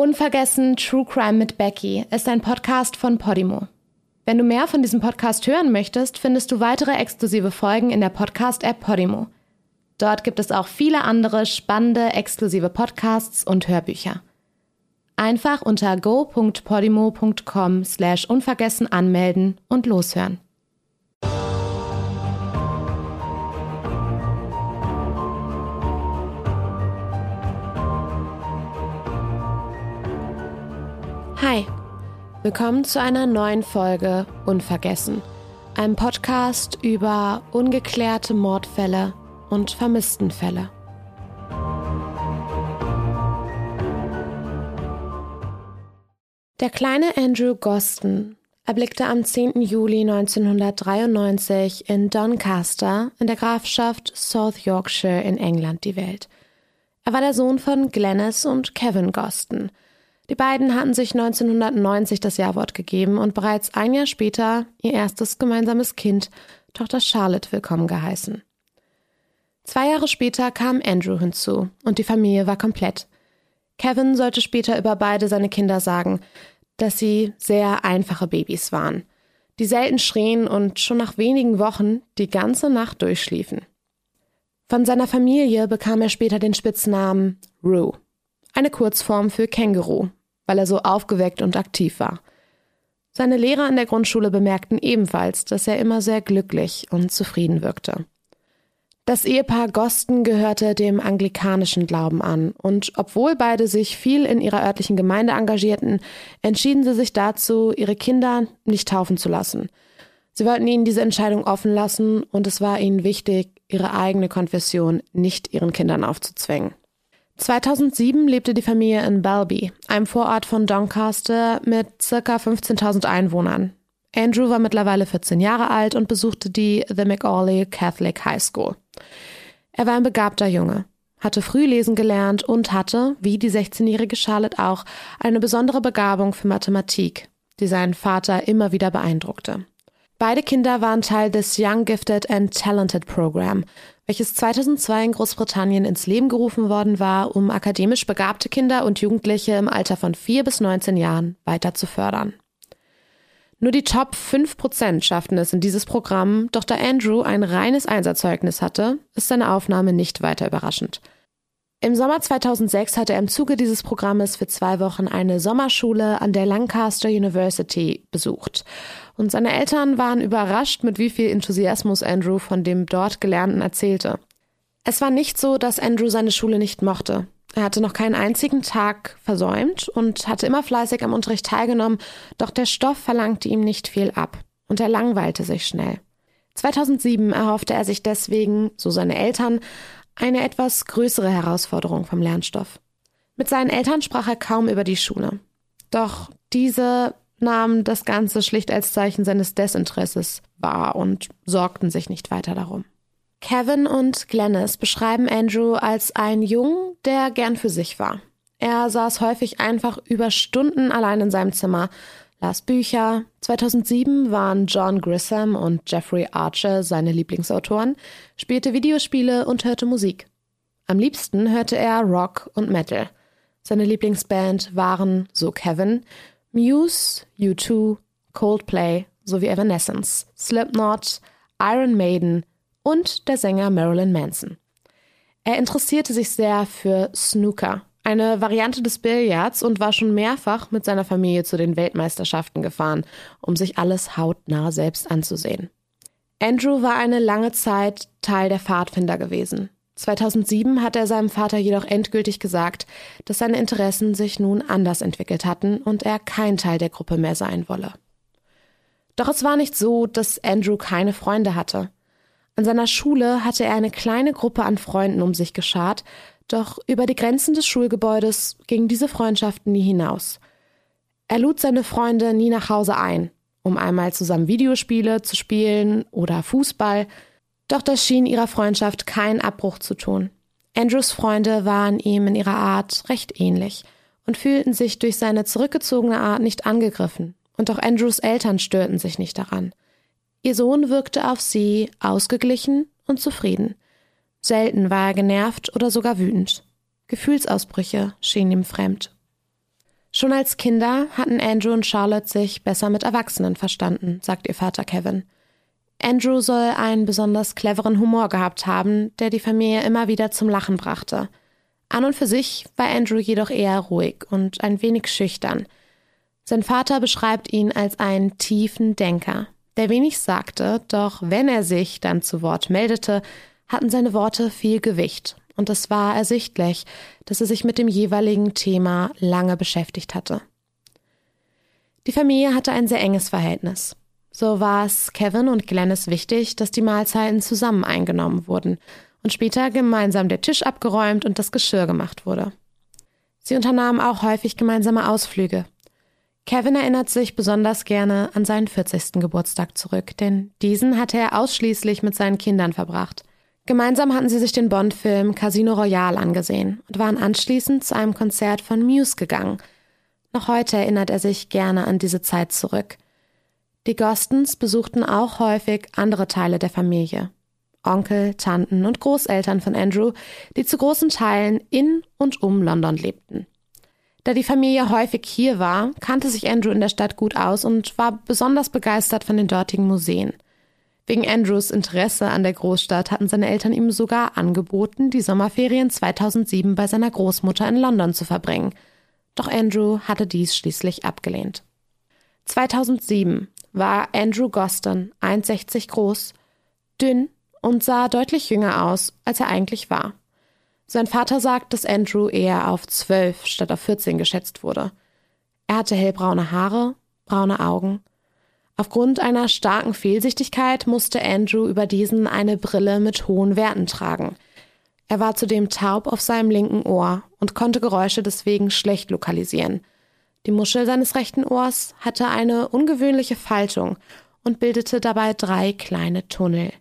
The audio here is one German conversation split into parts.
Unvergessen True Crime mit Becky ist ein Podcast von Podimo. Wenn du mehr von diesem Podcast hören möchtest, findest du weitere exklusive Folgen in der Podcast-App Podimo. Dort gibt es auch viele andere spannende exklusive Podcasts und Hörbücher. Einfach unter go.podimo.com slash unvergessen anmelden und loshören. Hi, willkommen zu einer neuen Folge Unvergessen, einem Podcast über ungeklärte Mordfälle und Vermisstenfälle. Der kleine Andrew Goston erblickte am 10. Juli 1993 in Doncaster in der Grafschaft South Yorkshire in England die Welt. Er war der Sohn von Glenys und Kevin Goston – die beiden hatten sich 1990 das Jawort gegeben und bereits ein Jahr später ihr erstes gemeinsames Kind, Tochter Charlotte, willkommen geheißen. Zwei Jahre später kam Andrew hinzu und die Familie war komplett. Kevin sollte später über beide seine Kinder sagen, dass sie sehr einfache Babys waren, die selten schrien und schon nach wenigen Wochen die ganze Nacht durchschliefen. Von seiner Familie bekam er später den Spitznamen Rue, eine Kurzform für Känguru, weil er so aufgeweckt und aktiv war. Seine Lehrer an der Grundschule bemerkten ebenfalls, dass er immer sehr glücklich und zufrieden wirkte. Das Ehepaar Gosten gehörte dem anglikanischen Glauben an, und obwohl beide sich viel in ihrer örtlichen Gemeinde engagierten, entschieden sie sich dazu, ihre Kinder nicht taufen zu lassen. Sie wollten ihnen diese Entscheidung offen lassen, und es war ihnen wichtig, ihre eigene Konfession nicht ihren Kindern aufzuzwängen. 2007 lebte die Familie in Belby, einem Vorort von Doncaster mit circa 15.000 Einwohnern. Andrew war mittlerweile 14 Jahre alt und besuchte die The McAuley Catholic High School. Er war ein begabter Junge, hatte früh lesen gelernt und hatte, wie die 16-jährige Charlotte auch, eine besondere Begabung für Mathematik, die seinen Vater immer wieder beeindruckte. Beide Kinder waren Teil des Young Gifted and Talented Program, welches 2002 in Großbritannien ins Leben gerufen worden war, um akademisch begabte Kinder und Jugendliche im Alter von 4 bis 19 Jahren weiter zu fördern. Nur die Top 5% schafften es in dieses Programm, doch da Andrew ein reines Einserzeugnis hatte, ist seine Aufnahme nicht weiter überraschend. Im Sommer 2006 hatte er im Zuge dieses Programmes für zwei Wochen eine Sommerschule an der Lancaster University besucht. Und seine Eltern waren überrascht, mit wie viel Enthusiasmus Andrew von dem dort Gelernten erzählte. Es war nicht so, dass Andrew seine Schule nicht mochte. Er hatte noch keinen einzigen Tag versäumt und hatte immer fleißig am Unterricht teilgenommen, doch der Stoff verlangte ihm nicht viel ab und er langweilte sich schnell. 2007 erhoffte er sich deswegen, so seine Eltern, eine etwas größere Herausforderung vom Lernstoff. Mit seinen Eltern sprach er kaum über die Schule. Doch diese nahmen das Ganze schlicht als Zeichen seines Desinteresses wahr und sorgten sich nicht weiter darum. Kevin und Glennis beschreiben Andrew als einen Jungen, der gern für sich war. Er saß häufig einfach über Stunden allein in seinem Zimmer, las Bücher. 2007 waren John Grisham und Jeffrey Archer seine Lieblingsautoren, spielte Videospiele und hörte Musik. Am liebsten hörte er Rock und Metal. Seine Lieblingsband waren, so Kevin, Muse, U2, Coldplay sowie Evanescence, Slipknot, Iron Maiden und der Sänger Marilyn Manson. Er interessierte sich sehr für Snooker, eine Variante des Billards und war schon mehrfach mit seiner Familie zu den Weltmeisterschaften gefahren, um sich alles hautnah selbst anzusehen. Andrew war eine lange Zeit Teil der Pfadfinder gewesen. 2007 hat er seinem Vater jedoch endgültig gesagt, dass seine Interessen sich nun anders entwickelt hatten und er kein Teil der Gruppe mehr sein wolle. Doch es war nicht so, dass Andrew keine Freunde hatte. An seiner Schule hatte er eine kleine Gruppe an Freunden um sich geschart, doch über die Grenzen des Schulgebäudes gingen diese Freundschaften nie hinaus. Er lud seine Freunde nie nach Hause ein, um einmal zusammen Videospiele zu spielen oder Fußball, doch das schien ihrer Freundschaft keinen Abbruch zu tun. Andrews Freunde waren ihm in ihrer Art recht ähnlich und fühlten sich durch seine zurückgezogene Art nicht angegriffen, und auch Andrews Eltern störten sich nicht daran. Ihr Sohn wirkte auf sie ausgeglichen und zufrieden. Selten war er genervt oder sogar wütend. Gefühlsausbrüche schienen ihm fremd. Schon als Kinder hatten Andrew und Charlotte sich besser mit Erwachsenen verstanden, sagt ihr Vater Kevin. Andrew soll einen besonders cleveren Humor gehabt haben, der die Familie immer wieder zum Lachen brachte. An und für sich war Andrew jedoch eher ruhig und ein wenig schüchtern. Sein Vater beschreibt ihn als einen tiefen Denker, der wenig sagte, doch wenn er sich dann zu Wort meldete, hatten seine Worte viel Gewicht und es war ersichtlich, dass er sich mit dem jeweiligen Thema lange beschäftigt hatte. Die Familie hatte ein sehr enges Verhältnis. So war es Kevin und Glennis wichtig, dass die Mahlzeiten zusammen eingenommen wurden und später gemeinsam der Tisch abgeräumt und das Geschirr gemacht wurde. Sie unternahmen auch häufig gemeinsame Ausflüge. Kevin erinnert sich besonders gerne an seinen 40. Geburtstag zurück, denn diesen hatte er ausschließlich mit seinen Kindern verbracht. Gemeinsam hatten sie sich den Bond-Film Casino Royale angesehen und waren anschließend zu einem Konzert von Muse gegangen. Noch heute erinnert er sich gerne an diese Zeit zurück. Die Gostens besuchten auch häufig andere Teile der Familie. Onkel, Tanten und Großeltern von Andrew, die zu großen Teilen in und um London lebten. Da die Familie häufig hier war, kannte sich Andrew in der Stadt gut aus und war besonders begeistert von den dortigen Museen. Wegen Andrews Interesse an der Großstadt hatten seine Eltern ihm sogar angeboten, die Sommerferien 2007 bei seiner Großmutter in London zu verbringen. Doch Andrew hatte dies schließlich abgelehnt. 2007 war Andrew Goston 1,60 groß, dünn und sah deutlich jünger aus, als er eigentlich war. Sein Vater sagt, dass Andrew eher auf 12 statt auf 14 geschätzt wurde. Er hatte hellbraune Haare, braune Augen Aufgrund einer starken Fehlsichtigkeit musste Andrew über diesen eine Brille mit hohen Werten tragen. Er war zudem taub auf seinem linken Ohr und konnte Geräusche deswegen schlecht lokalisieren. Die Muschel seines rechten Ohrs hatte eine ungewöhnliche Faltung und bildete dabei drei kleine Tunnel.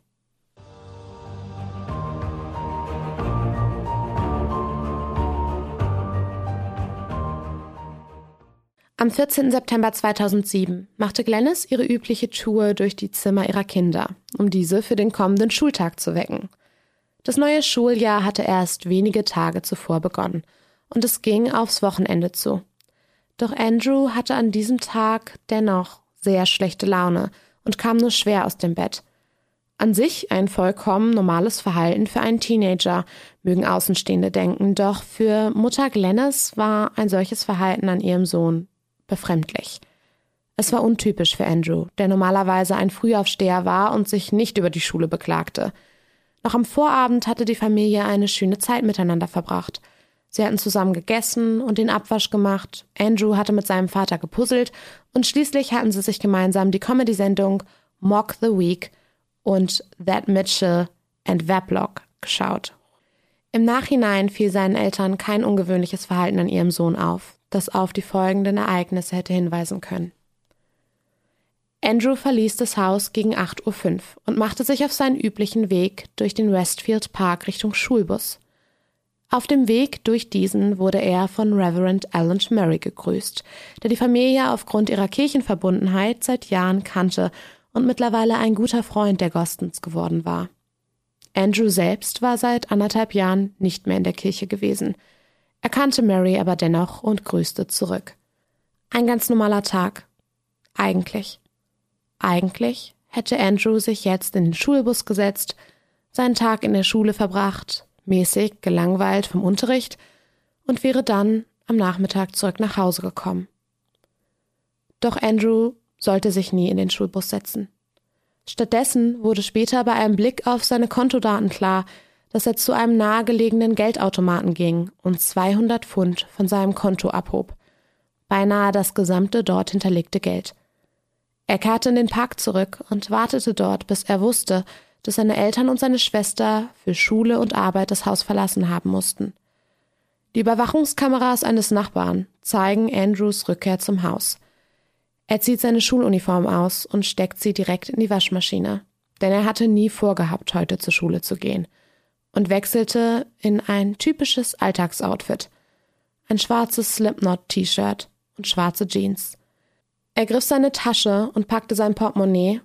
Am 14. September 2007 machte Glennis ihre übliche Tour durch die Zimmer ihrer Kinder, um diese für den kommenden Schultag zu wecken. Das neue Schuljahr hatte erst wenige Tage zuvor begonnen und es ging aufs Wochenende zu. Doch Andrew hatte an diesem Tag dennoch sehr schlechte Laune und kam nur schwer aus dem Bett. An sich ein vollkommen normales Verhalten für einen Teenager, mögen Außenstehende denken, doch für Mutter Glennis war ein solches Verhalten an ihrem Sohn befremdlich. Es war untypisch für Andrew, der normalerweise ein Frühaufsteher war und sich nicht über die Schule beklagte. Noch am Vorabend hatte die Familie eine schöne Zeit miteinander verbracht. Sie hatten zusammen gegessen und den Abwasch gemacht, Andrew hatte mit seinem Vater gepuzzelt und schließlich hatten sie sich gemeinsam die Comedy-Sendung Mock the Week und That Mitchell and Weblock geschaut. Im Nachhinein fiel seinen Eltern kein ungewöhnliches Verhalten an ihrem Sohn auf das auf die folgenden Ereignisse hätte hinweisen können. Andrew verließ das Haus gegen 8.05 Uhr und machte sich auf seinen üblichen Weg durch den Westfield Park Richtung Schulbus. Auf dem Weg durch diesen wurde er von Reverend Alan Murray gegrüßt, der die Familie aufgrund ihrer Kirchenverbundenheit seit Jahren kannte und mittlerweile ein guter Freund der Gostens geworden war. Andrew selbst war seit anderthalb Jahren nicht mehr in der Kirche gewesen – er kannte Mary aber dennoch und grüßte zurück. Ein ganz normaler Tag. Eigentlich. Eigentlich hätte Andrew sich jetzt in den Schulbus gesetzt, seinen Tag in der Schule verbracht, mäßig gelangweilt vom Unterricht und wäre dann am Nachmittag zurück nach Hause gekommen. Doch Andrew sollte sich nie in den Schulbus setzen. Stattdessen wurde später bei einem Blick auf seine Kontodaten klar, dass er zu einem nahegelegenen Geldautomaten ging und 200 Pfund von seinem Konto abhob. Beinahe das gesamte dort hinterlegte Geld. Er kehrte in den Park zurück und wartete dort, bis er wusste, dass seine Eltern und seine Schwester für Schule und Arbeit das Haus verlassen haben mussten. Die Überwachungskameras eines Nachbarn zeigen Andrews Rückkehr zum Haus. Er zieht seine Schuluniform aus und steckt sie direkt in die Waschmaschine, denn er hatte nie vorgehabt, heute zur Schule zu gehen und wechselte in ein typisches Alltagsoutfit. Ein schwarzes Slipknot-T-Shirt und schwarze Jeans. Er griff seine Tasche und packte sein Portemonnaie,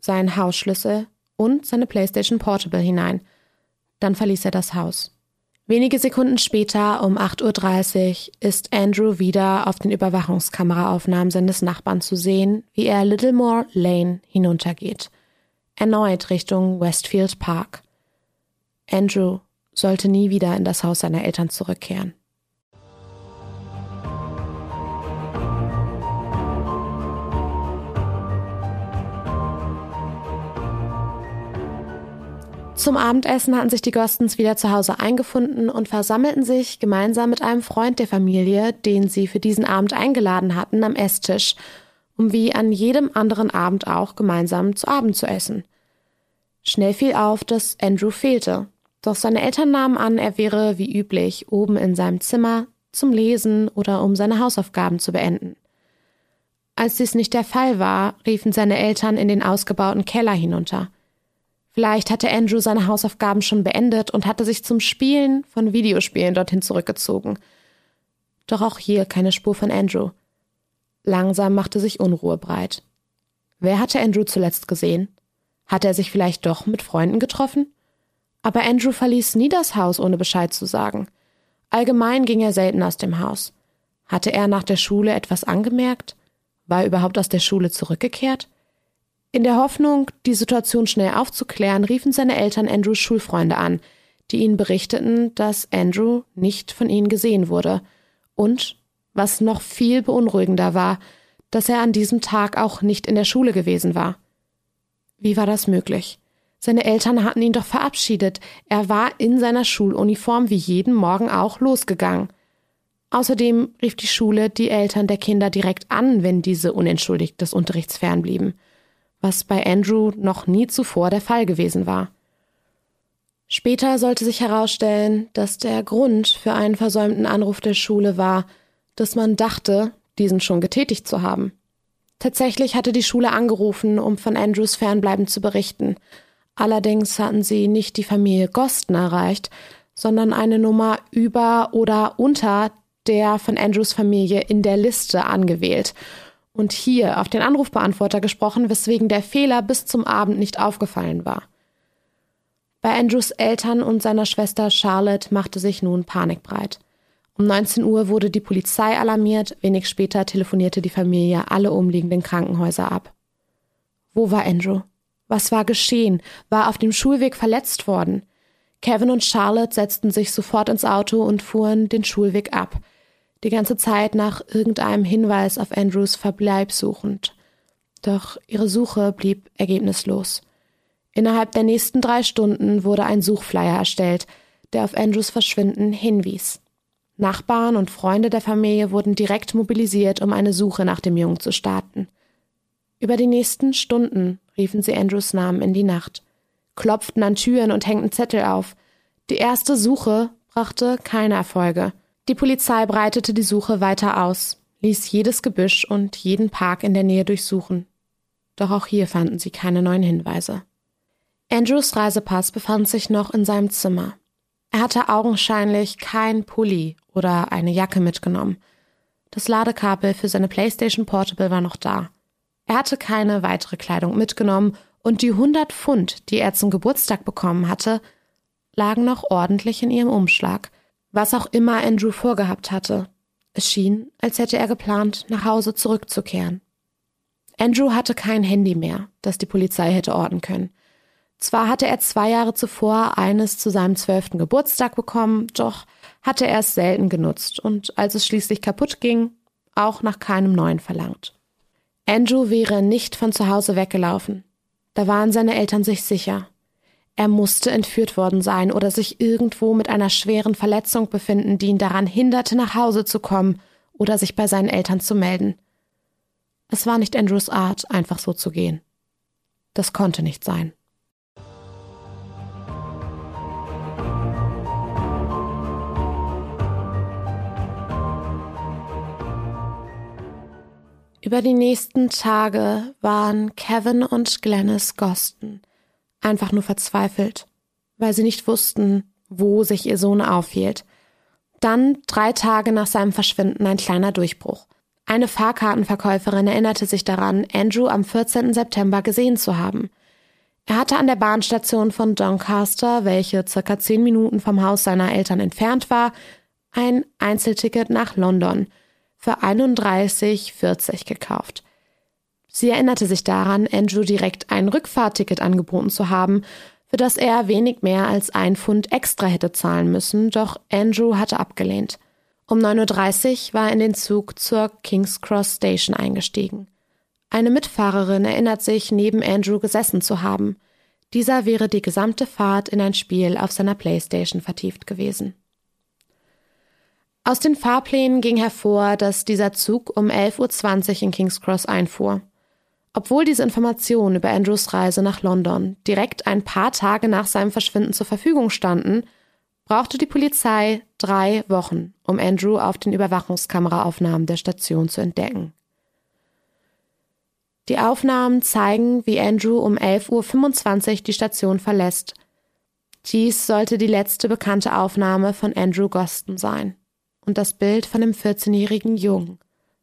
seinen Hausschlüssel und seine PlayStation Portable hinein. Dann verließ er das Haus. Wenige Sekunden später, um 8.30 Uhr, ist Andrew wieder auf den Überwachungskameraaufnahmen seines Nachbarn zu sehen, wie er Littlemore Lane hinuntergeht. Erneut Richtung Westfield Park. Andrew sollte nie wieder in das Haus seiner Eltern zurückkehren. Zum Abendessen hatten sich die Gostens wieder zu Hause eingefunden und versammelten sich gemeinsam mit einem Freund der Familie, den sie für diesen Abend eingeladen hatten, am Esstisch, um wie an jedem anderen Abend auch gemeinsam zu Abend zu essen. Schnell fiel auf, dass Andrew fehlte, doch seine Eltern nahmen an, er wäre wie üblich oben in seinem Zimmer zum Lesen oder um seine Hausaufgaben zu beenden. Als dies nicht der Fall war, riefen seine Eltern in den ausgebauten Keller hinunter – Vielleicht hatte Andrew seine Hausaufgaben schon beendet und hatte sich zum Spielen von Videospielen dorthin zurückgezogen. Doch auch hier keine Spur von Andrew. Langsam machte sich Unruhe breit. Wer hatte Andrew zuletzt gesehen? Hatte er sich vielleicht doch mit Freunden getroffen? Aber Andrew verließ nie das Haus, ohne Bescheid zu sagen. Allgemein ging er selten aus dem Haus. Hatte er nach der Schule etwas angemerkt? War er überhaupt aus der Schule zurückgekehrt? In der Hoffnung, die Situation schnell aufzuklären, riefen seine Eltern Andrews Schulfreunde an, die ihnen berichteten, dass Andrew nicht von ihnen gesehen wurde und, was noch viel beunruhigender war, dass er an diesem Tag auch nicht in der Schule gewesen war. Wie war das möglich? Seine Eltern hatten ihn doch verabschiedet. Er war in seiner Schuluniform wie jeden Morgen auch losgegangen. Außerdem rief die Schule die Eltern der Kinder direkt an, wenn diese unentschuldigt des Unterrichts fernblieben was bei Andrew noch nie zuvor der Fall gewesen war. Später sollte sich herausstellen, dass der Grund für einen versäumten Anruf der Schule war, dass man dachte, diesen schon getätigt zu haben. Tatsächlich hatte die Schule angerufen, um von Andrews Fernbleiben zu berichten. Allerdings hatten sie nicht die Familie Gosten erreicht, sondern eine Nummer über oder unter der von Andrews Familie in der Liste angewählt und hier auf den Anrufbeantworter gesprochen, weswegen der Fehler bis zum Abend nicht aufgefallen war. Bei Andrews Eltern und seiner Schwester Charlotte machte sich nun Panik breit. Um 19 Uhr wurde die Polizei alarmiert, wenig später telefonierte die Familie alle umliegenden Krankenhäuser ab. Wo war Andrew? Was war geschehen? War auf dem Schulweg verletzt worden? Kevin und Charlotte setzten sich sofort ins Auto und fuhren den Schulweg ab die ganze Zeit nach irgendeinem Hinweis auf Andrews Verbleib suchend. Doch ihre Suche blieb ergebnislos. Innerhalb der nächsten drei Stunden wurde ein Suchflyer erstellt, der auf Andrews Verschwinden hinwies. Nachbarn und Freunde der Familie wurden direkt mobilisiert, um eine Suche nach dem Jungen zu starten. Über die nächsten Stunden riefen sie Andrews Namen in die Nacht, klopften an Türen und hängten Zettel auf. Die erste Suche brachte keine Erfolge. Die Polizei breitete die Suche weiter aus, ließ jedes Gebüsch und jeden Park in der Nähe durchsuchen. Doch auch hier fanden sie keine neuen Hinweise. Andrews Reisepass befand sich noch in seinem Zimmer. Er hatte augenscheinlich kein Pulli oder eine Jacke mitgenommen. Das Ladekabel für seine PlayStation Portable war noch da. Er hatte keine weitere Kleidung mitgenommen und die 100 Pfund, die er zum Geburtstag bekommen hatte, lagen noch ordentlich in ihrem Umschlag, was auch immer Andrew vorgehabt hatte. Es schien, als hätte er geplant, nach Hause zurückzukehren. Andrew hatte kein Handy mehr, das die Polizei hätte orten können. Zwar hatte er zwei Jahre zuvor eines zu seinem zwölften Geburtstag bekommen, doch hatte er es selten genutzt und als es schließlich kaputt ging, auch nach keinem neuen verlangt. Andrew wäre nicht von zu Hause weggelaufen. Da waren seine Eltern sich sicher. Er musste entführt worden sein oder sich irgendwo mit einer schweren Verletzung befinden, die ihn daran hinderte, nach Hause zu kommen oder sich bei seinen Eltern zu melden. Es war nicht Andrews Art, einfach so zu gehen. Das konnte nicht sein. Über die nächsten Tage waren Kevin und Glennis Gosten einfach nur verzweifelt, weil sie nicht wussten, wo sich ihr Sohn aufhielt. Dann, drei Tage nach seinem Verschwinden, ein kleiner Durchbruch. Eine Fahrkartenverkäuferin erinnerte sich daran, Andrew am 14. September gesehen zu haben. Er hatte an der Bahnstation von Doncaster, welche circa zehn Minuten vom Haus seiner Eltern entfernt war, ein Einzelticket nach London für 31,40 gekauft. Sie erinnerte sich daran, Andrew direkt ein Rückfahrticket angeboten zu haben, für das er wenig mehr als ein Pfund extra hätte zahlen müssen, doch Andrew hatte abgelehnt. Um 9.30 Uhr war er in den Zug zur King's Cross Station eingestiegen. Eine Mitfahrerin erinnert sich, neben Andrew gesessen zu haben. Dieser wäre die gesamte Fahrt in ein Spiel auf seiner Playstation vertieft gewesen. Aus den Fahrplänen ging hervor, dass dieser Zug um 11.20 Uhr in King's Cross einfuhr. Obwohl diese Informationen über Andrews Reise nach London direkt ein paar Tage nach seinem Verschwinden zur Verfügung standen, brauchte die Polizei drei Wochen, um Andrew auf den Überwachungskameraaufnahmen der Station zu entdecken. Die Aufnahmen zeigen, wie Andrew um 11.25 Uhr die Station verlässt. Dies sollte die letzte bekannte Aufnahme von Andrew Goston sein. Und das Bild von dem 14-jährigen Jungen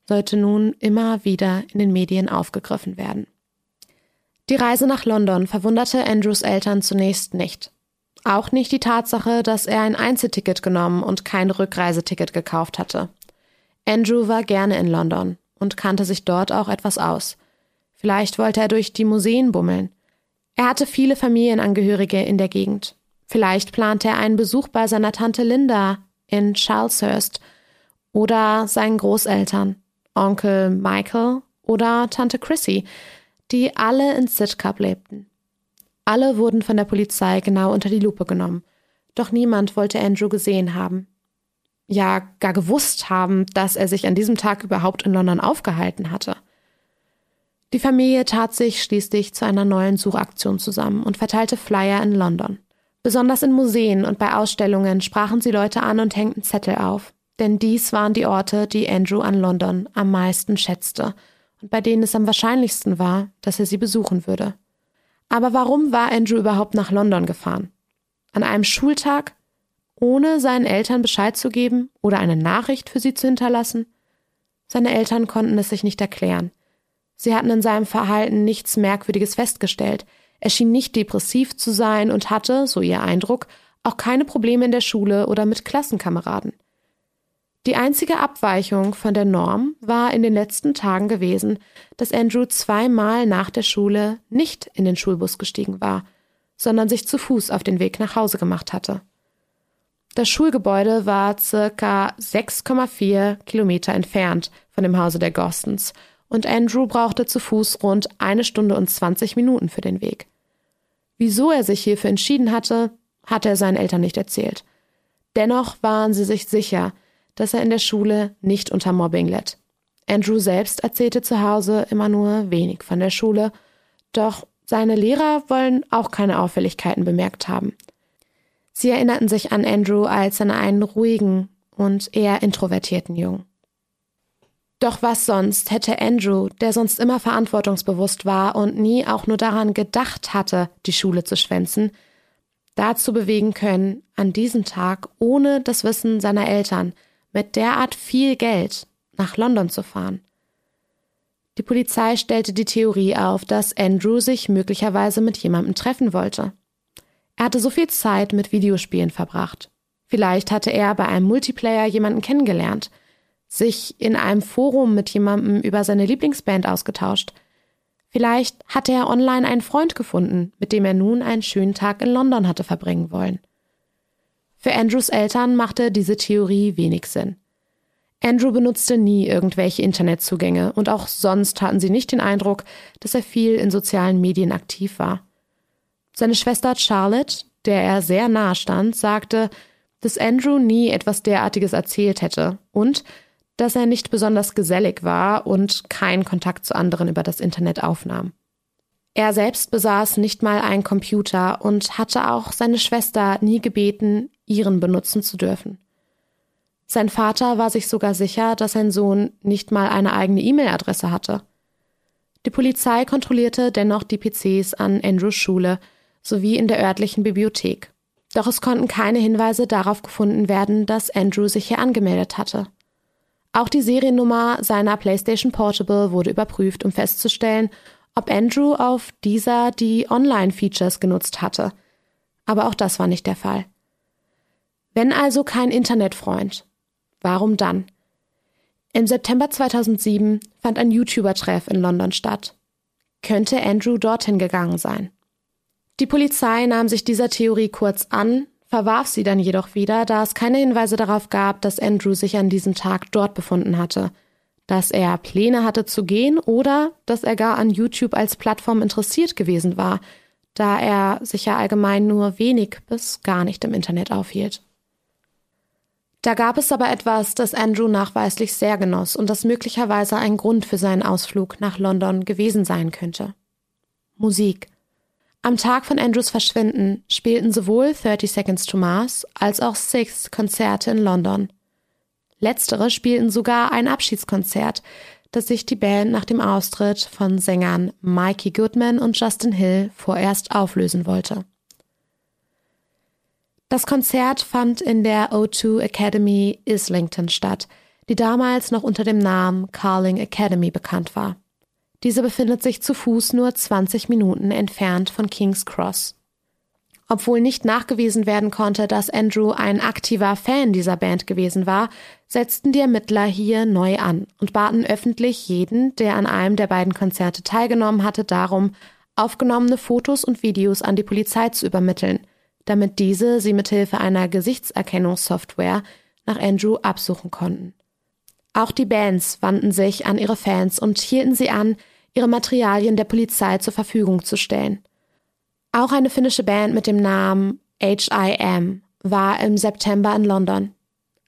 sollte nun immer wieder in den Medien aufgegriffen werden. Die Reise nach London verwunderte Andrews Eltern zunächst nicht. Auch nicht die Tatsache, dass er ein Einzelticket genommen und kein Rückreiseticket gekauft hatte. Andrew war gerne in London und kannte sich dort auch etwas aus. Vielleicht wollte er durch die Museen bummeln. Er hatte viele Familienangehörige in der Gegend. Vielleicht plante er einen Besuch bei seiner Tante Linda in Charleshurst oder seinen Großeltern, Onkel Michael oder Tante Chrissy, die alle in Sidcup lebten. Alle wurden von der Polizei genau unter die Lupe genommen, doch niemand wollte Andrew gesehen haben. Ja, gar gewusst haben, dass er sich an diesem Tag überhaupt in London aufgehalten hatte. Die Familie tat sich schließlich zu einer neuen Suchaktion zusammen und verteilte Flyer in London. Besonders in Museen und bei Ausstellungen sprachen sie Leute an und hängten Zettel auf, denn dies waren die Orte, die Andrew an London am meisten schätzte und bei denen es am wahrscheinlichsten war, dass er sie besuchen würde. Aber warum war Andrew überhaupt nach London gefahren? An einem Schultag? Ohne seinen Eltern Bescheid zu geben oder eine Nachricht für sie zu hinterlassen? Seine Eltern konnten es sich nicht erklären. Sie hatten in seinem Verhalten nichts Merkwürdiges festgestellt. Er schien nicht depressiv zu sein und hatte, so ihr Eindruck, auch keine Probleme in der Schule oder mit Klassenkameraden. Die einzige Abweichung von der Norm war in den letzten Tagen gewesen, dass Andrew zweimal nach der Schule nicht in den Schulbus gestiegen war, sondern sich zu Fuß auf den Weg nach Hause gemacht hatte. Das Schulgebäude war circa 6,4 Kilometer entfernt von dem Hause der Gostens und Andrew brauchte zu Fuß rund eine Stunde und 20 Minuten für den Weg. Wieso er sich hierfür entschieden hatte, hatte er seinen Eltern nicht erzählt. Dennoch waren sie sich sicher, dass er in der Schule nicht unter Mobbing litt. Andrew selbst erzählte zu Hause immer nur wenig von der Schule, doch seine Lehrer wollen auch keine Auffälligkeiten bemerkt haben. Sie erinnerten sich an Andrew als an einen ruhigen und eher introvertierten Jungen. Doch was sonst hätte Andrew, der sonst immer verantwortungsbewusst war und nie auch nur daran gedacht hatte, die Schule zu schwänzen, dazu bewegen können, an diesem Tag ohne das Wissen seiner Eltern mit derart viel Geld nach London zu fahren? Die Polizei stellte die Theorie auf, dass Andrew sich möglicherweise mit jemandem treffen wollte. Er hatte so viel Zeit mit Videospielen verbracht. Vielleicht hatte er bei einem Multiplayer jemanden kennengelernt – sich in einem Forum mit jemandem über seine Lieblingsband ausgetauscht. Vielleicht hatte er online einen Freund gefunden, mit dem er nun einen schönen Tag in London hatte verbringen wollen. Für Andrews Eltern machte diese Theorie wenig Sinn. Andrew benutzte nie irgendwelche Internetzugänge und auch sonst hatten sie nicht den Eindruck, dass er viel in sozialen Medien aktiv war. Seine Schwester Charlotte, der er sehr nahe stand, sagte, dass Andrew nie etwas derartiges erzählt hätte und dass er nicht besonders gesellig war und keinen Kontakt zu anderen über das Internet aufnahm. Er selbst besaß nicht mal einen Computer und hatte auch seine Schwester nie gebeten, ihren benutzen zu dürfen. Sein Vater war sich sogar sicher, dass sein Sohn nicht mal eine eigene E-Mail-Adresse hatte. Die Polizei kontrollierte dennoch die PCs an Andrews Schule sowie in der örtlichen Bibliothek. Doch es konnten keine Hinweise darauf gefunden werden, dass Andrew sich hier angemeldet hatte. Auch die Seriennummer seiner PlayStation Portable wurde überprüft, um festzustellen, ob Andrew auf dieser die Online-Features genutzt hatte. Aber auch das war nicht der Fall. Wenn also kein Internetfreund, warum dann? Im September 2007 fand ein YouTuber-Treff in London statt. Könnte Andrew dorthin gegangen sein? Die Polizei nahm sich dieser Theorie kurz an, verwarf sie dann jedoch wieder, da es keine Hinweise darauf gab, dass Andrew sich an diesem Tag dort befunden hatte, dass er Pläne hatte zu gehen oder dass er gar an YouTube als Plattform interessiert gewesen war, da er sich ja allgemein nur wenig bis gar nicht im Internet aufhielt. Da gab es aber etwas, das Andrew nachweislich sehr genoss und das möglicherweise ein Grund für seinen Ausflug nach London gewesen sein könnte. Musik. Am Tag von Andrews Verschwinden spielten sowohl 30 Seconds to Mars als auch Six Konzerte in London. Letztere spielten sogar ein Abschiedskonzert, das sich die Band nach dem Austritt von Sängern Mikey Goodman und Justin Hill vorerst auflösen wollte. Das Konzert fand in der O2 Academy Islington statt, die damals noch unter dem Namen Carling Academy bekannt war. Diese befindet sich zu Fuß nur 20 Minuten entfernt von King's Cross. Obwohl nicht nachgewiesen werden konnte, dass Andrew ein aktiver Fan dieser Band gewesen war, setzten die Ermittler hier neu an und baten öffentlich jeden, der an einem der beiden Konzerte teilgenommen hatte, darum, aufgenommene Fotos und Videos an die Polizei zu übermitteln – damit diese sie mithilfe einer Gesichtserkennungssoftware nach Andrew absuchen konnten. Auch die Bands wandten sich an ihre Fans und hielten sie an, ihre Materialien der Polizei zur Verfügung zu stellen. Auch eine finnische Band mit dem Namen HIM war im September in London.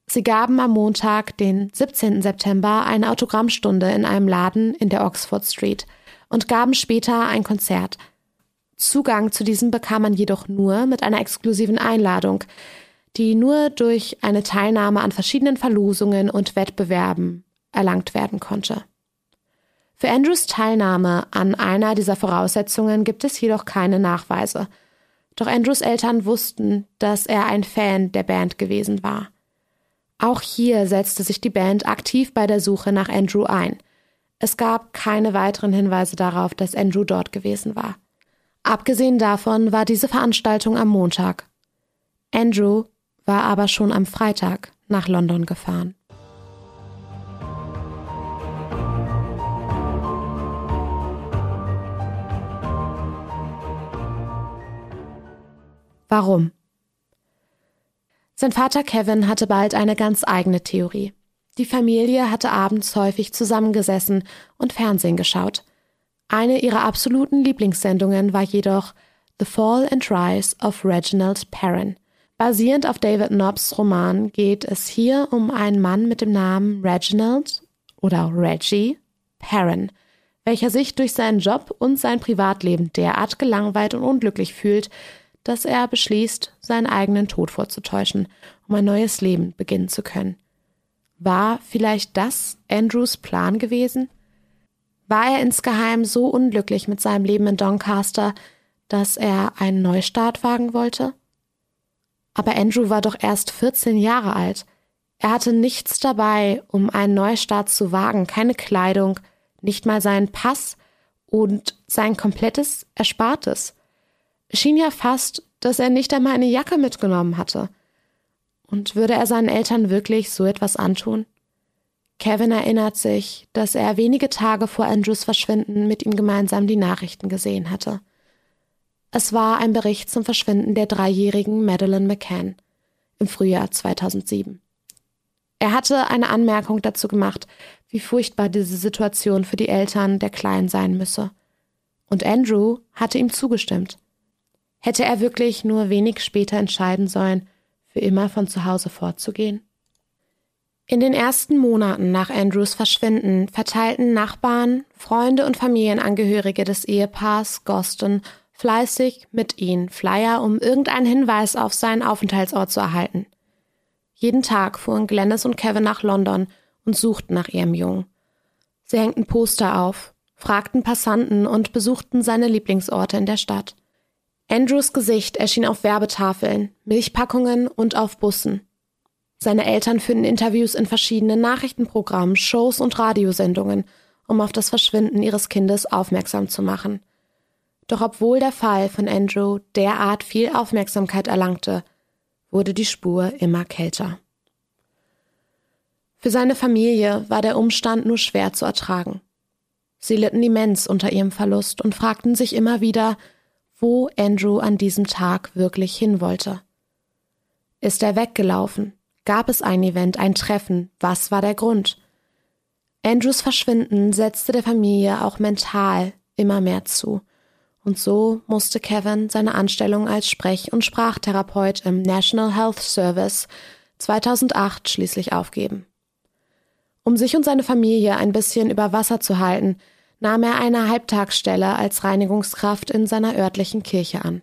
Sie gaben am Montag, den 17. September, eine Autogrammstunde in einem Laden in der Oxford Street und gaben später ein Konzert – Zugang zu diesem bekam man jedoch nur mit einer exklusiven Einladung, die nur durch eine Teilnahme an verschiedenen Verlosungen und Wettbewerben erlangt werden konnte. Für Andrews Teilnahme an einer dieser Voraussetzungen gibt es jedoch keine Nachweise. Doch Andrews Eltern wussten, dass er ein Fan der Band gewesen war. Auch hier setzte sich die Band aktiv bei der Suche nach Andrew ein. Es gab keine weiteren Hinweise darauf, dass Andrew dort gewesen war. Abgesehen davon war diese Veranstaltung am Montag. Andrew war aber schon am Freitag nach London gefahren. Warum? Sein Vater Kevin hatte bald eine ganz eigene Theorie. Die Familie hatte abends häufig zusammengesessen und Fernsehen geschaut. Eine ihrer absoluten Lieblingssendungen war jedoch The Fall and Rise of Reginald Perrin. Basierend auf David Nobbs Roman geht es hier um einen Mann mit dem Namen Reginald oder Reggie Perrin, welcher sich durch seinen Job und sein Privatleben derart gelangweilt und unglücklich fühlt, dass er beschließt, seinen eigenen Tod vorzutäuschen, um ein neues Leben beginnen zu können. War vielleicht das Andrews Plan gewesen? War er insgeheim so unglücklich mit seinem Leben in Doncaster, dass er einen Neustart wagen wollte? Aber Andrew war doch erst 14 Jahre alt. Er hatte nichts dabei, um einen Neustart zu wagen, keine Kleidung, nicht mal seinen Pass und sein komplettes Erspartes. Schien ja fast, dass er nicht einmal eine Jacke mitgenommen hatte. Und würde er seinen Eltern wirklich so etwas antun? Kevin erinnert sich, dass er wenige Tage vor Andrews Verschwinden mit ihm gemeinsam die Nachrichten gesehen hatte. Es war ein Bericht zum Verschwinden der dreijährigen Madeleine McCann im Frühjahr 2007. Er hatte eine Anmerkung dazu gemacht, wie furchtbar diese Situation für die Eltern der Kleinen sein müsse. Und Andrew hatte ihm zugestimmt. Hätte er wirklich nur wenig später entscheiden sollen, für immer von zu Hause fortzugehen? In den ersten Monaten nach Andrews Verschwinden verteilten Nachbarn, Freunde und Familienangehörige des Ehepaars Goston fleißig mit ihnen Flyer, um irgendeinen Hinweis auf seinen Aufenthaltsort zu erhalten. Jeden Tag fuhren Glennis und Kevin nach London und suchten nach ihrem Jungen. Sie hängten Poster auf, fragten Passanten und besuchten seine Lieblingsorte in der Stadt. Andrews Gesicht erschien auf Werbetafeln, Milchpackungen und auf Bussen. Seine Eltern führten Interviews in verschiedenen Nachrichtenprogrammen, Shows und Radiosendungen, um auf das Verschwinden ihres Kindes aufmerksam zu machen. Doch obwohl der Fall von Andrew derart viel Aufmerksamkeit erlangte, wurde die Spur immer kälter. Für seine Familie war der Umstand nur schwer zu ertragen. Sie litten immens unter ihrem Verlust und fragten sich immer wieder, wo Andrew an diesem Tag wirklich hin wollte. Ist er weggelaufen? Gab es ein Event, ein Treffen? Was war der Grund? Andrews Verschwinden setzte der Familie auch mental immer mehr zu. Und so musste Kevin seine Anstellung als Sprech- und Sprachtherapeut im National Health Service 2008 schließlich aufgeben. Um sich und seine Familie ein bisschen über Wasser zu halten, nahm er eine Halbtagsstelle als Reinigungskraft in seiner örtlichen Kirche an.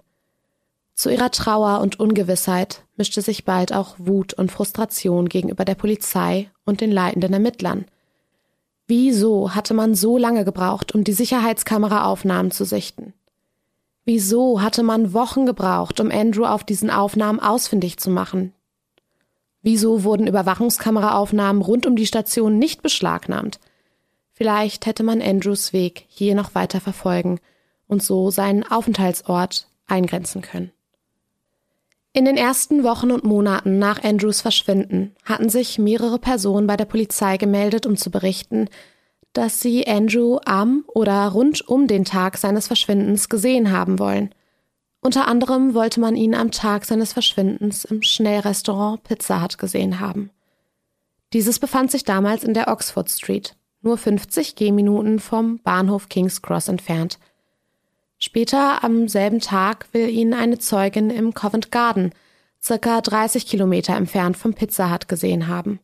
Zu ihrer Trauer und Ungewissheit mischte sich bald auch Wut und Frustration gegenüber der Polizei und den leitenden Ermittlern. Wieso hatte man so lange gebraucht, um die Sicherheitskameraaufnahmen zu sichten? Wieso hatte man Wochen gebraucht, um Andrew auf diesen Aufnahmen ausfindig zu machen? Wieso wurden Überwachungskameraaufnahmen rund um die Station nicht beschlagnahmt? Vielleicht hätte man Andrews Weg hier noch weiter verfolgen und so seinen Aufenthaltsort eingrenzen können. In den ersten Wochen und Monaten nach Andrews Verschwinden hatten sich mehrere Personen bei der Polizei gemeldet, um zu berichten, dass sie Andrew am oder rund um den Tag seines Verschwindens gesehen haben wollen. Unter anderem wollte man ihn am Tag seines Verschwindens im Schnellrestaurant Pizza Hut gesehen haben. Dieses befand sich damals in der Oxford Street, nur 50 Gehminuten vom Bahnhof King's Cross entfernt. Später am selben Tag will ihn eine Zeugin im Covent Garden, circa 30 Kilometer entfernt vom Pizza Hut, gesehen haben.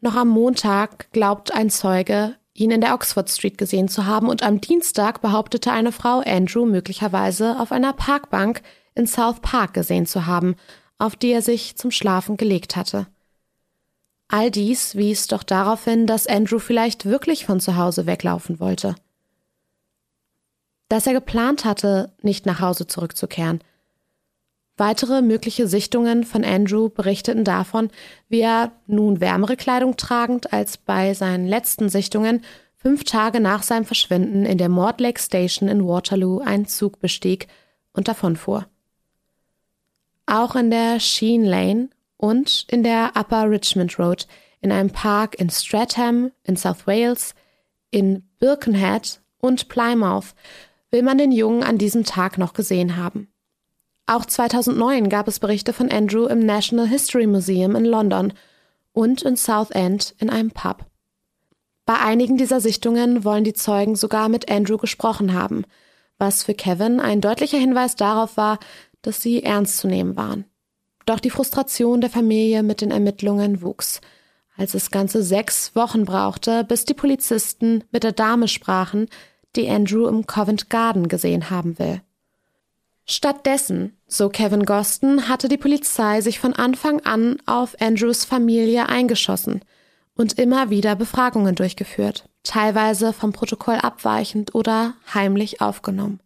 Noch am Montag glaubt ein Zeuge, ihn in der Oxford Street gesehen zu haben, und am Dienstag behauptete eine Frau Andrew möglicherweise auf einer Parkbank in South Park gesehen zu haben, auf die er sich zum Schlafen gelegt hatte. All dies wies doch darauf hin, dass Andrew vielleicht wirklich von zu Hause weglaufen wollte. Dass er geplant hatte, nicht nach Hause zurückzukehren. Weitere mögliche Sichtungen von Andrew berichteten davon, wie er nun wärmere Kleidung tragend als bei seinen letzten Sichtungen fünf Tage nach seinem Verschwinden in der Mortlake Station in Waterloo einen Zug bestieg und davonfuhr. Auch in der Sheen Lane und in der Upper Richmond Road, in einem Park in Stratham in South Wales, in Birkenhead und Plymouth will man den Jungen an diesem Tag noch gesehen haben. Auch 2009 gab es Berichte von Andrew im National History Museum in London und in Southend in einem Pub. Bei einigen dieser Sichtungen wollen die Zeugen sogar mit Andrew gesprochen haben, was für Kevin ein deutlicher Hinweis darauf war, dass sie ernst zu nehmen waren. Doch die Frustration der Familie mit den Ermittlungen wuchs, als es ganze sechs Wochen brauchte, bis die Polizisten mit der Dame sprachen, die Andrew im Covent Garden gesehen haben will. Stattdessen, so Kevin Goston, hatte die Polizei sich von Anfang an auf Andrews Familie eingeschossen und immer wieder Befragungen durchgeführt, teilweise vom Protokoll abweichend oder heimlich aufgenommen.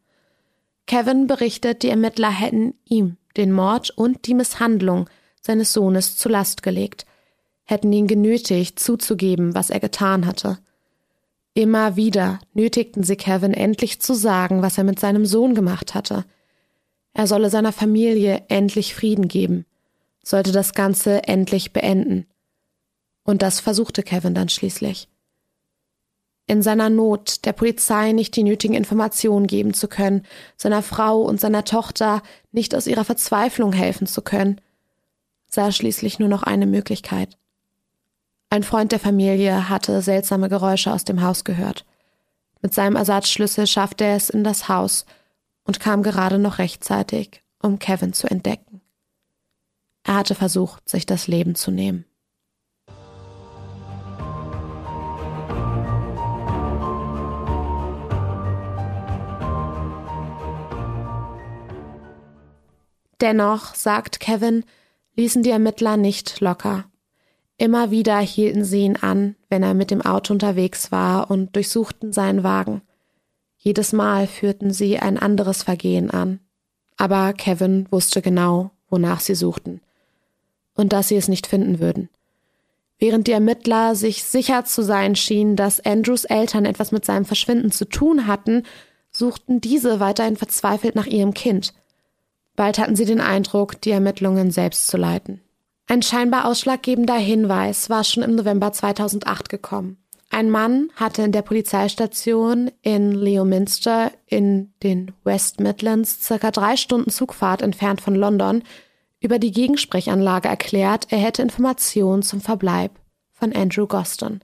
Kevin berichtet, die Ermittler hätten ihm den Mord und die Misshandlung seines Sohnes zu Last gelegt, hätten ihn genötigt, zuzugeben, was er getan hatte. Immer wieder nötigten sie Kevin endlich zu sagen, was er mit seinem Sohn gemacht hatte. Er solle seiner Familie endlich Frieden geben, sollte das Ganze endlich beenden. Und das versuchte Kevin dann schließlich. In seiner Not, der Polizei nicht die nötigen Informationen geben zu können, seiner Frau und seiner Tochter nicht aus ihrer Verzweiflung helfen zu können, sah schließlich nur noch eine Möglichkeit. Ein Freund der Familie hatte seltsame Geräusche aus dem Haus gehört. Mit seinem Ersatzschlüssel schaffte er es in das Haus und kam gerade noch rechtzeitig, um Kevin zu entdecken. Er hatte versucht, sich das Leben zu nehmen. Dennoch, sagt Kevin, ließen die Ermittler nicht locker. Immer wieder hielten sie ihn an, wenn er mit dem Auto unterwegs war und durchsuchten seinen Wagen. Jedes Mal führten sie ein anderes Vergehen an. Aber Kevin wusste genau, wonach sie suchten. Und dass sie es nicht finden würden. Während die Ermittler sich sicher zu sein schienen, dass Andrews Eltern etwas mit seinem Verschwinden zu tun hatten, suchten diese weiterhin verzweifelt nach ihrem Kind. Bald hatten sie den Eindruck, die Ermittlungen selbst zu leiten. Ein scheinbar ausschlaggebender Hinweis war schon im November 2008 gekommen. Ein Mann hatte in der Polizeistation in Leominster in den West Midlands circa drei Stunden Zugfahrt entfernt von London über die Gegensprechanlage erklärt, er hätte Informationen zum Verbleib von Andrew Goston.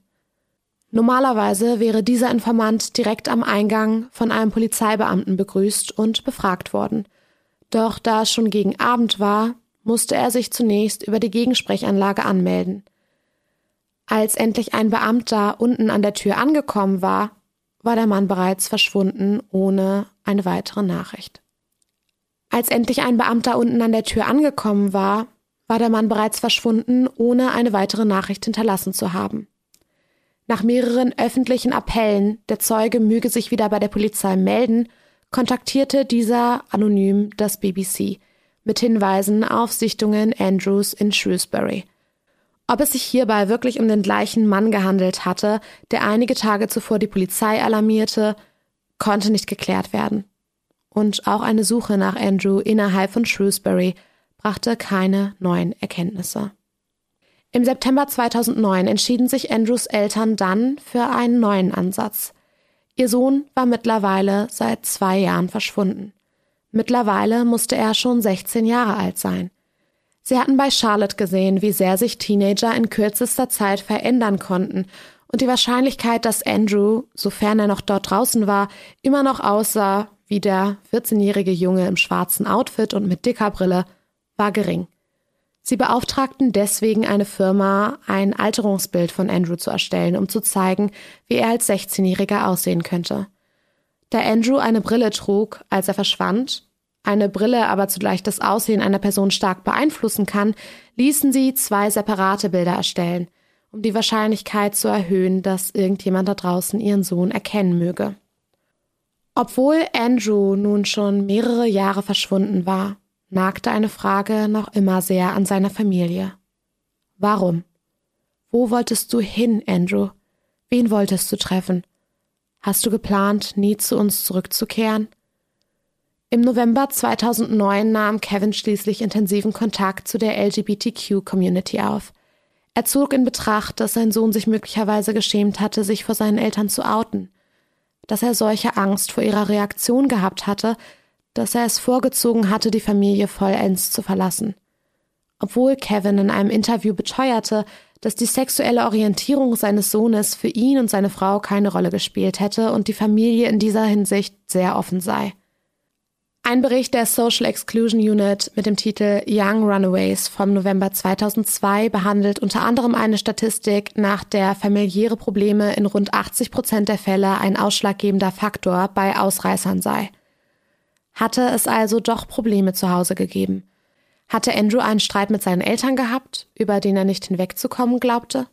Normalerweise wäre dieser Informant direkt am Eingang von einem Polizeibeamten begrüßt und befragt worden. Doch da es schon gegen Abend war, musste er sich zunächst über die Gegensprechanlage anmelden. Als endlich ein Beamter unten an der Tür angekommen war, war der Mann bereits verschwunden ohne eine weitere Nachricht. Als endlich ein Beamter unten an der Tür angekommen war, war der Mann bereits verschwunden, ohne eine weitere Nachricht hinterlassen zu haben. Nach mehreren öffentlichen Appellen, der Zeuge möge sich wieder bei der Polizei melden, kontaktierte dieser anonym das BBC mit Hinweisen auf Sichtungen Andrews in Shrewsbury. Ob es sich hierbei wirklich um den gleichen Mann gehandelt hatte, der einige Tage zuvor die Polizei alarmierte, konnte nicht geklärt werden. Und auch eine Suche nach Andrew innerhalb von Shrewsbury brachte keine neuen Erkenntnisse. Im September 2009 entschieden sich Andrews Eltern dann für einen neuen Ansatz. Ihr Sohn war mittlerweile seit zwei Jahren verschwunden. Mittlerweile musste er schon 16 Jahre alt sein. Sie hatten bei Charlotte gesehen, wie sehr sich Teenager in kürzester Zeit verändern konnten und die Wahrscheinlichkeit, dass Andrew, sofern er noch dort draußen war, immer noch aussah wie der 14-jährige Junge im schwarzen Outfit und mit dicker Brille, war gering. Sie beauftragten deswegen eine Firma, ein Alterungsbild von Andrew zu erstellen, um zu zeigen, wie er als 16-Jähriger aussehen könnte. Da Andrew eine Brille trug, als er verschwand, eine Brille aber zugleich das Aussehen einer Person stark beeinflussen kann, ließen sie zwei separate Bilder erstellen, um die Wahrscheinlichkeit zu erhöhen, dass irgendjemand da draußen ihren Sohn erkennen möge. Obwohl Andrew nun schon mehrere Jahre verschwunden war, nagte eine Frage noch immer sehr an seiner Familie. Warum? Wo wolltest du hin, Andrew? Wen wolltest du treffen? Hast du geplant, nie zu uns zurückzukehren? Im November 2009 nahm Kevin schließlich intensiven Kontakt zu der LGBTQ-Community auf. Er zog in Betracht, dass sein Sohn sich möglicherweise geschämt hatte, sich vor seinen Eltern zu outen, dass er solche Angst vor ihrer Reaktion gehabt hatte, dass er es vorgezogen hatte, die Familie vollends zu verlassen. Obwohl Kevin in einem Interview beteuerte, dass die sexuelle Orientierung seines Sohnes für ihn und seine Frau keine Rolle gespielt hätte und die Familie in dieser Hinsicht sehr offen sei. Ein Bericht der Social Exclusion Unit mit dem Titel Young Runaways vom November 2002 behandelt unter anderem eine Statistik, nach der familiäre Probleme in rund 80 Prozent der Fälle ein ausschlaggebender Faktor bei Ausreißern sei. Hatte es also doch Probleme zu Hause gegeben? Hatte Andrew einen Streit mit seinen Eltern gehabt, über den er nicht hinwegzukommen glaubte?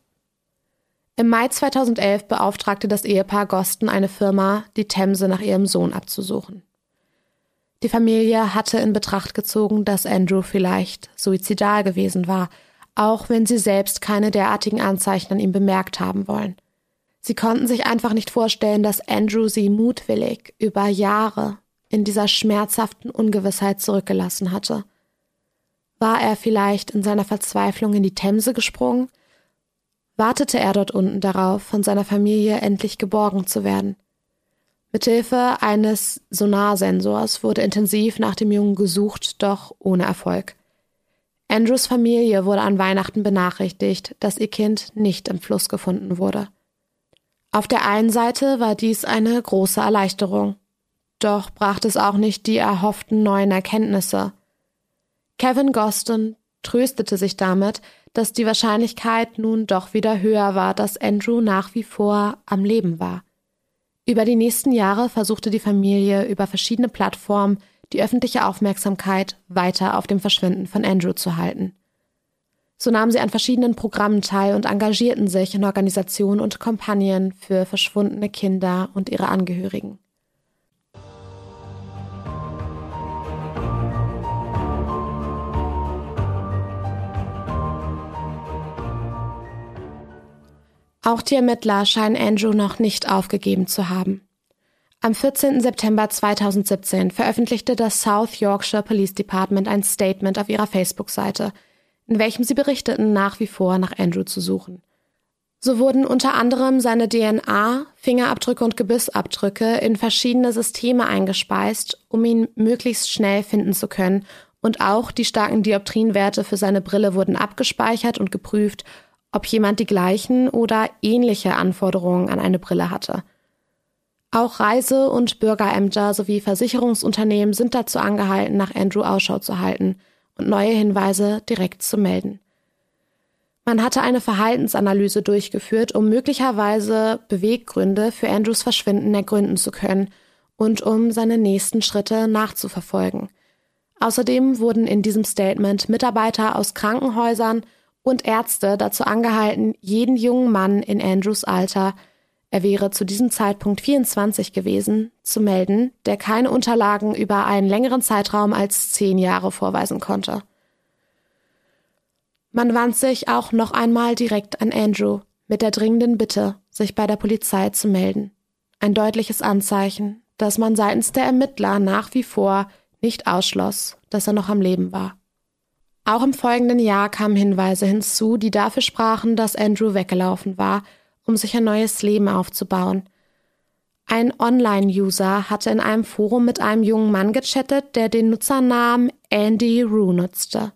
Im Mai 2011 beauftragte das Ehepaar Goston eine Firma, die Themse nach ihrem Sohn abzusuchen. Die Familie hatte in Betracht gezogen, dass Andrew vielleicht suizidal gewesen war, auch wenn sie selbst keine derartigen Anzeichen an ihm bemerkt haben wollen. Sie konnten sich einfach nicht vorstellen, dass Andrew sie mutwillig über Jahre in dieser schmerzhaften Ungewissheit zurückgelassen hatte. War er vielleicht in seiner Verzweiflung in die Themse gesprungen? Wartete er dort unten darauf, von seiner Familie endlich geborgen zu werden? Mithilfe eines Sonarsensors wurde intensiv nach dem Jungen gesucht, doch ohne Erfolg. Andrews Familie wurde an Weihnachten benachrichtigt, dass ihr Kind nicht im Fluss gefunden wurde. Auf der einen Seite war dies eine große Erleichterung. Doch brachte es auch nicht die erhofften neuen Erkenntnisse. Kevin Goston tröstete sich damit, dass die Wahrscheinlichkeit nun doch wieder höher war, dass Andrew nach wie vor am Leben war. Über die nächsten Jahre versuchte die Familie über verschiedene Plattformen die öffentliche Aufmerksamkeit weiter auf dem Verschwinden von Andrew zu halten. So nahmen sie an verschiedenen Programmen teil und engagierten sich in Organisationen und Kampagnen für verschwundene Kinder und ihre Angehörigen. Auch die Ermittler scheinen Andrew noch nicht aufgegeben zu haben. Am 14. September 2017 veröffentlichte das South Yorkshire Police Department ein Statement auf ihrer Facebook-Seite, in welchem sie berichteten, nach wie vor nach Andrew zu suchen. So wurden unter anderem seine DNA, Fingerabdrücke und Gebissabdrücke in verschiedene Systeme eingespeist, um ihn möglichst schnell finden zu können, und auch die starken Dioptrienwerte für seine Brille wurden abgespeichert und geprüft, ob jemand die gleichen oder ähnliche Anforderungen an eine Brille hatte. Auch Reise- und Bürgerämter sowie Versicherungsunternehmen sind dazu angehalten, nach Andrew Ausschau zu halten und neue Hinweise direkt zu melden. Man hatte eine Verhaltensanalyse durchgeführt, um möglicherweise Beweggründe für Andrews Verschwinden ergründen zu können und um seine nächsten Schritte nachzuverfolgen. Außerdem wurden in diesem Statement Mitarbeiter aus Krankenhäusern und Ärzte dazu angehalten, jeden jungen Mann in Andrews Alter er wäre zu diesem Zeitpunkt 24 gewesen, zu melden, der keine Unterlagen über einen längeren Zeitraum als zehn Jahre vorweisen konnte. Man wandte sich auch noch einmal direkt an Andrew mit der dringenden Bitte, sich bei der Polizei zu melden. Ein deutliches Anzeichen, dass man seitens der Ermittler nach wie vor nicht ausschloss, dass er noch am Leben war. Auch im folgenden Jahr kamen Hinweise hinzu, die dafür sprachen, dass Andrew weggelaufen war um sich ein neues Leben aufzubauen. Ein Online-User hatte in einem Forum mit einem jungen Mann gechattet, der den Nutzernamen Andy Rue nutzte.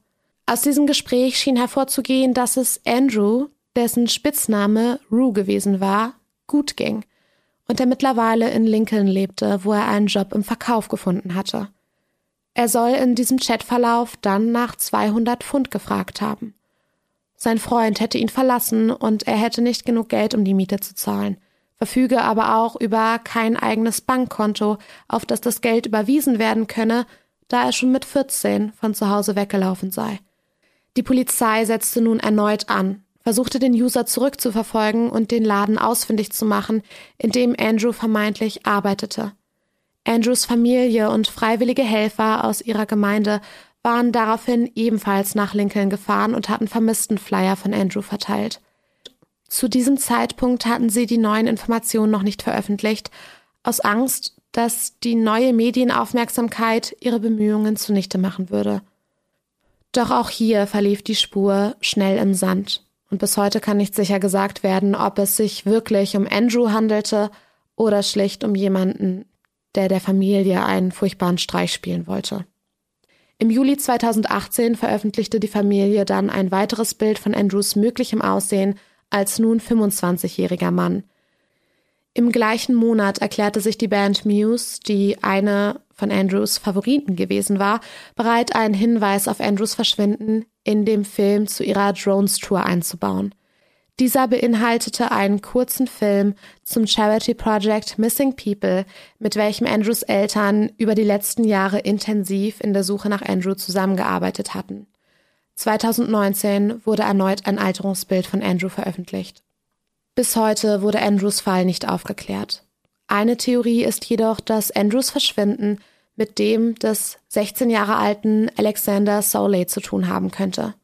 Aus diesem Gespräch schien hervorzugehen, dass es Andrew, dessen Spitzname Rue gewesen war, gut ging und der mittlerweile in Lincoln lebte, wo er einen Job im Verkauf gefunden hatte. Er soll in diesem Chatverlauf dann nach 200 Pfund gefragt haben. Sein Freund hätte ihn verlassen und er hätte nicht genug Geld, um die Miete zu zahlen, verfüge aber auch über kein eigenes Bankkonto, auf das das Geld überwiesen werden könne, da er schon mit 14 von zu Hause weggelaufen sei. Die Polizei setzte nun erneut an, versuchte den User zurückzuverfolgen und den Laden ausfindig zu machen, in dem Andrew vermeintlich arbeitete. Andrews Familie und freiwillige Helfer aus ihrer Gemeinde waren daraufhin ebenfalls nach Lincoln gefahren und hatten vermissten Flyer von Andrew verteilt. Zu diesem Zeitpunkt hatten sie die neuen Informationen noch nicht veröffentlicht, aus Angst, dass die neue Medienaufmerksamkeit ihre Bemühungen zunichte machen würde. Doch auch hier verlief die Spur schnell im Sand, und bis heute kann nicht sicher gesagt werden, ob es sich wirklich um Andrew handelte oder schlicht um jemanden, der der Familie einen furchtbaren Streich spielen wollte. Im Juli 2018 veröffentlichte die Familie dann ein weiteres Bild von Andrews möglichem Aussehen als nun 25-jähriger Mann. Im gleichen Monat erklärte sich die Band Muse, die eine von Andrews Favoriten gewesen war, bereit, einen Hinweis auf Andrews Verschwinden in dem Film zu ihrer Drones Tour einzubauen. Dieser beinhaltete einen kurzen Film zum Charity Project Missing People, mit welchem Andrews Eltern über die letzten Jahre intensiv in der Suche nach Andrew zusammengearbeitet hatten. 2019 wurde erneut ein Alterungsbild von Andrew veröffentlicht. Bis heute wurde Andrews Fall nicht aufgeklärt. Eine Theorie ist jedoch, dass Andrews Verschwinden mit dem des 16 Jahre alten Alexander Soley zu tun haben könnte.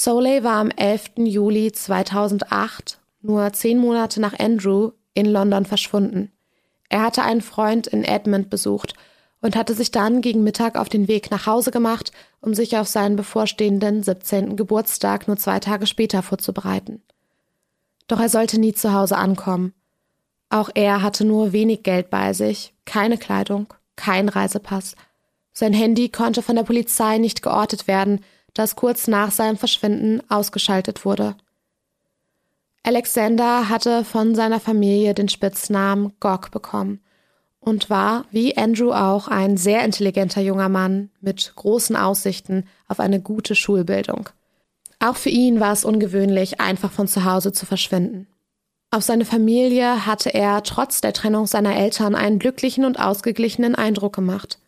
Soleil war am 11. Juli 2008, nur zehn Monate nach Andrew, in London verschwunden. Er hatte einen Freund in Edmund besucht und hatte sich dann gegen Mittag auf den Weg nach Hause gemacht, um sich auf seinen bevorstehenden 17. Geburtstag nur zwei Tage später vorzubereiten. Doch er sollte nie zu Hause ankommen. Auch er hatte nur wenig Geld bei sich, keine Kleidung, kein Reisepass. Sein Handy konnte von der Polizei nicht geortet werden, das kurz nach seinem Verschwinden ausgeschaltet wurde. Alexander hatte von seiner Familie den Spitznamen Gog bekommen und war, wie Andrew auch, ein sehr intelligenter junger Mann mit großen Aussichten auf eine gute Schulbildung. Auch für ihn war es ungewöhnlich, einfach von zu Hause zu verschwinden. Auf seine Familie hatte er trotz der Trennung seiner Eltern einen glücklichen und ausgeglichenen Eindruck gemacht.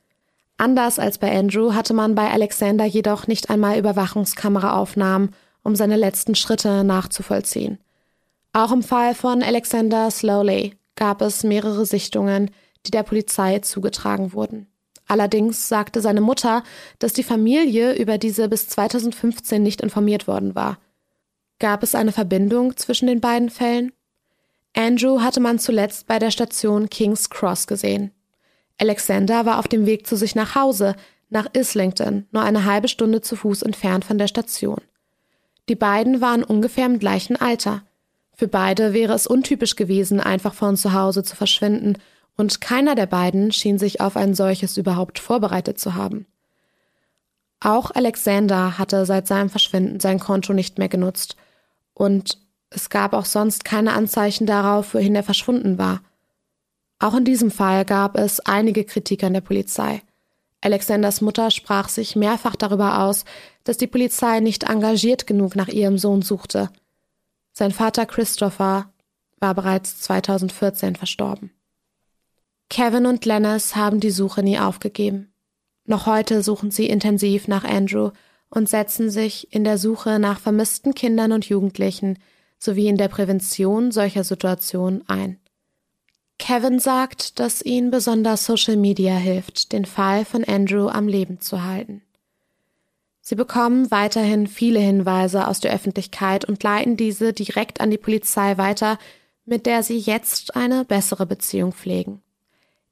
Anders als bei Andrew hatte man bei Alexander jedoch nicht einmal Überwachungskameraaufnahmen, um seine letzten Schritte nachzuvollziehen. Auch im Fall von Alexander Slowley gab es mehrere Sichtungen, die der Polizei zugetragen wurden. Allerdings sagte seine Mutter, dass die Familie über diese bis 2015 nicht informiert worden war. Gab es eine Verbindung zwischen den beiden Fällen? Andrew hatte man zuletzt bei der Station King's Cross gesehen. Alexander war auf dem Weg zu sich nach Hause, nach Islington, nur eine halbe Stunde zu Fuß entfernt von der Station. Die beiden waren ungefähr im gleichen Alter. Für beide wäre es untypisch gewesen, einfach von zu Hause zu verschwinden, und keiner der beiden schien sich auf ein solches überhaupt vorbereitet zu haben. Auch Alexander hatte seit seinem Verschwinden sein Konto nicht mehr genutzt, und es gab auch sonst keine Anzeichen darauf, wohin er verschwunden war. Auch in diesem Fall gab es einige Kritik an der Polizei. Alexanders Mutter sprach sich mehrfach darüber aus, dass die Polizei nicht engagiert genug nach ihrem Sohn suchte. Sein Vater Christopher war bereits 2014 verstorben. Kevin und Lennis haben die Suche nie aufgegeben. Noch heute suchen sie intensiv nach Andrew und setzen sich in der Suche nach vermissten Kindern und Jugendlichen sowie in der Prävention solcher Situationen ein. Kevin sagt, dass ihn besonders Social Media hilft, den Fall von Andrew am Leben zu halten. Sie bekommen weiterhin viele Hinweise aus der Öffentlichkeit und leiten diese direkt an die Polizei weiter, mit der sie jetzt eine bessere Beziehung pflegen.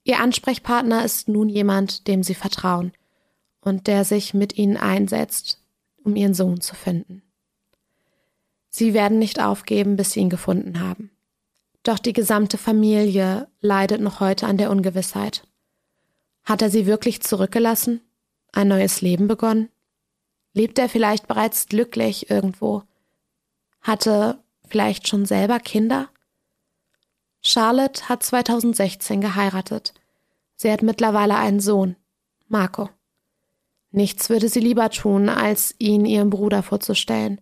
Ihr Ansprechpartner ist nun jemand, dem sie vertrauen und der sich mit ihnen einsetzt, um ihren Sohn zu finden. Sie werden nicht aufgeben, bis sie ihn gefunden haben. Doch die gesamte Familie leidet noch heute an der Ungewissheit. Hat er sie wirklich zurückgelassen? Ein neues Leben begonnen? Lebt er vielleicht bereits glücklich irgendwo? Hatte vielleicht schon selber Kinder? Charlotte hat 2016 geheiratet. Sie hat mittlerweile einen Sohn, Marco. Nichts würde sie lieber tun, als ihn ihrem Bruder vorzustellen.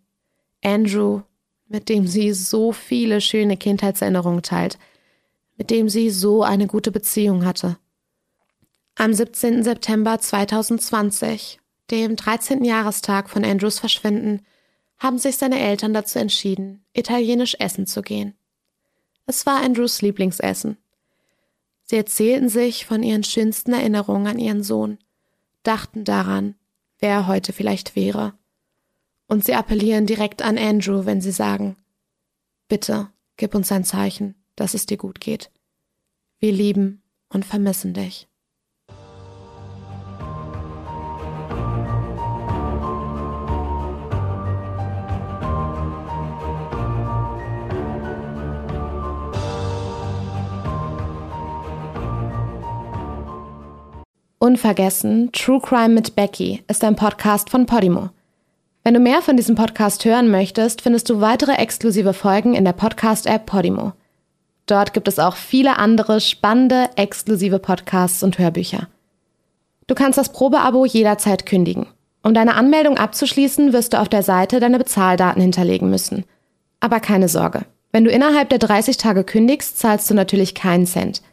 Andrew, mit dem sie so viele schöne Kindheitserinnerungen teilt, mit dem sie so eine gute Beziehung hatte. Am 17. September 2020, dem 13. Jahrestag von Andrews Verschwinden, haben sich seine Eltern dazu entschieden, italienisch essen zu gehen. Es war Andrews Lieblingsessen. Sie erzählten sich von ihren schönsten Erinnerungen an ihren Sohn, dachten daran, wer er heute vielleicht wäre. Und sie appellieren direkt an Andrew, wenn sie sagen, bitte, gib uns ein Zeichen, dass es dir gut geht. Wir lieben und vermissen dich. Unvergessen, True Crime mit Becky ist ein Podcast von Podimo. Wenn du mehr von diesem Podcast hören möchtest, findest du weitere exklusive Folgen in der Podcast-App Podimo. Dort gibt es auch viele andere spannende, exklusive Podcasts und Hörbücher. Du kannst das Probeabo jederzeit kündigen. Um deine Anmeldung abzuschließen, wirst du auf der Seite deine Bezahldaten hinterlegen müssen. Aber keine Sorge. Wenn du innerhalb der 30 Tage kündigst, zahlst du natürlich keinen Cent –